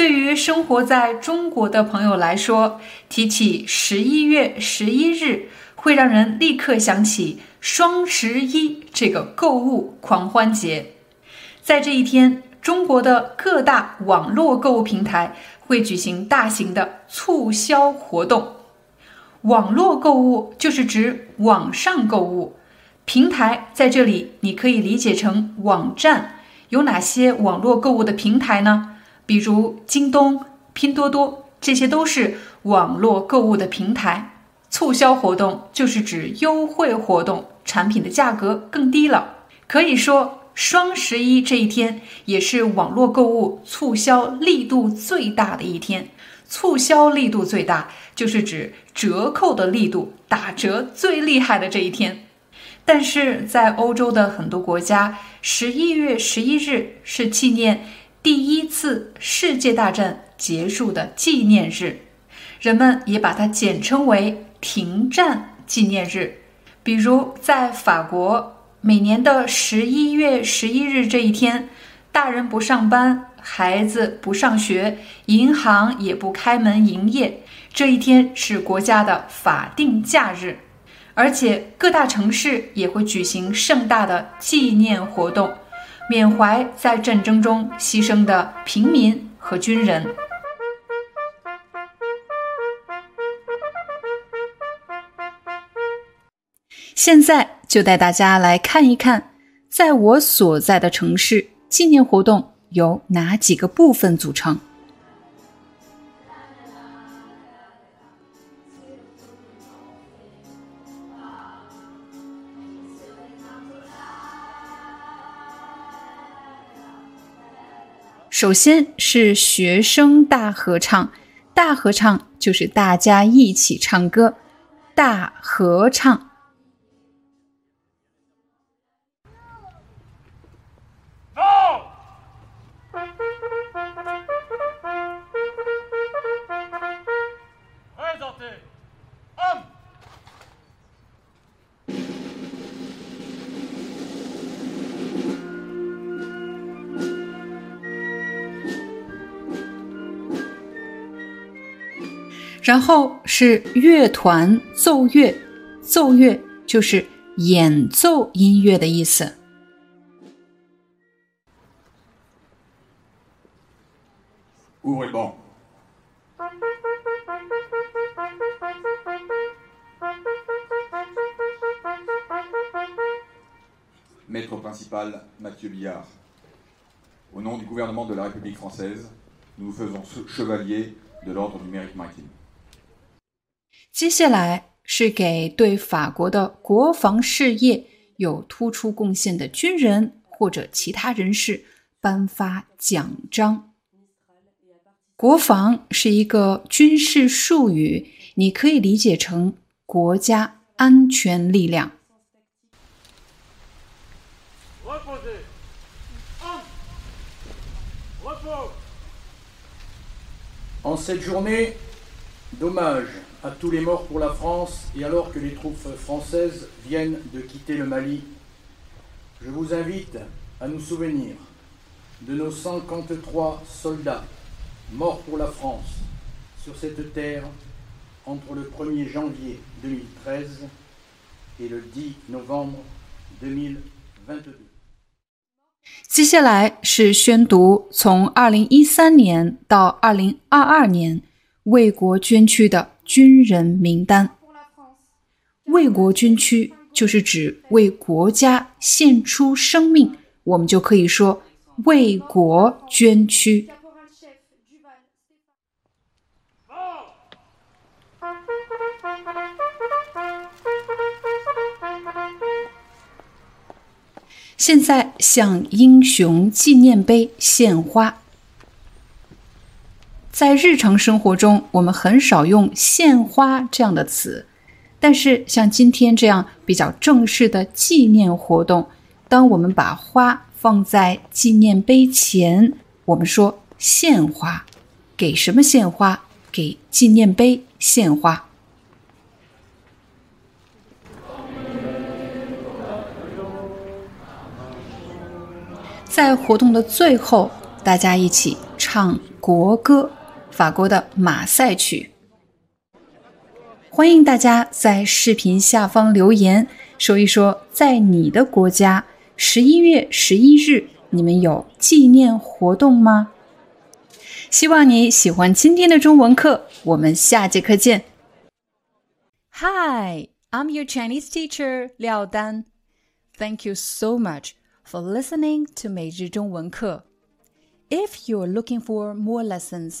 对于生活在中国的朋友来说，提起十一月十一日，会让人立刻想起双十一这个购物狂欢节。在这一天，中国的各大网络购物平台会举行大型的促销活动。网络购物就是指网上购物，平台在这里你可以理解成网站。有哪些网络购物的平台呢？比如京东、拼多多，这些都是网络购物的平台。促销活动就是指优惠活动，产品的价格更低了。可以说，双十一这一天也是网络购物促销力度最大的一天。促销力度最大，就是指折扣的力度打折最厉害的这一天。但是在欧洲的很多国家，十一月十一日是纪念。第一次世界大战结束的纪念日，人们也把它简称为停战纪念日。比如，在法国，每年的十一月十一日这一天，大人不上班，孩子不上学，银行也不开门营业，这一天是国家的法定假日。而且，各大城市也会举行盛大的纪念活动。缅怀在战争中牺牲的平民和军人。现在就带大家来看一看，在我所在的城市，纪念活动由哪几个部分组成。首先是学生大合唱，大合唱就是大家一起唱歌，大合唱。然后是乐团奏乐，奏乐就是演奏音乐的意思。Maître principal Mathieu Billard, au nom du gouvernement de la République française, nous nous faisons chevalier de l'ordre du mérite maritime. 接下来是给对法国的国防事业有突出贡献的军人或者其他人士颁发奖章。国防是一个军事术语，你可以理解成国家安全力量。En cette journée d'hommage. à tous les morts pour la France et alors que les troupes françaises viennent de quitter le Mali, je vous invite à nous souvenir de nos 53 soldats morts pour la France sur cette terre entre le 1er janvier 2013 et le 10 novembre 2022. 接下来是宣读从2013年到2022年为国捐躯的 军人名单，为国捐躯就是指为国家献出生命，我们就可以说为国捐躯。现在向英雄纪念碑献花。在日常生活中，我们很少用献花这样的词，但是像今天这样比较正式的纪念活动，当我们把花放在纪念碑前，我们说献花。给什么献花？给纪念碑献花。在活动的最后，大家一起唱国歌，法国的马赛曲。欢迎大家在视频下方留言，说一说在你的国家十一月十一日，你们有纪念活动吗？希望你喜欢今天的中文课，我们下节课见。Hi, I'm your Chinese teacher Liao Dan. Thank you so much for listening to 每日中文课。If you're looking for more lessons,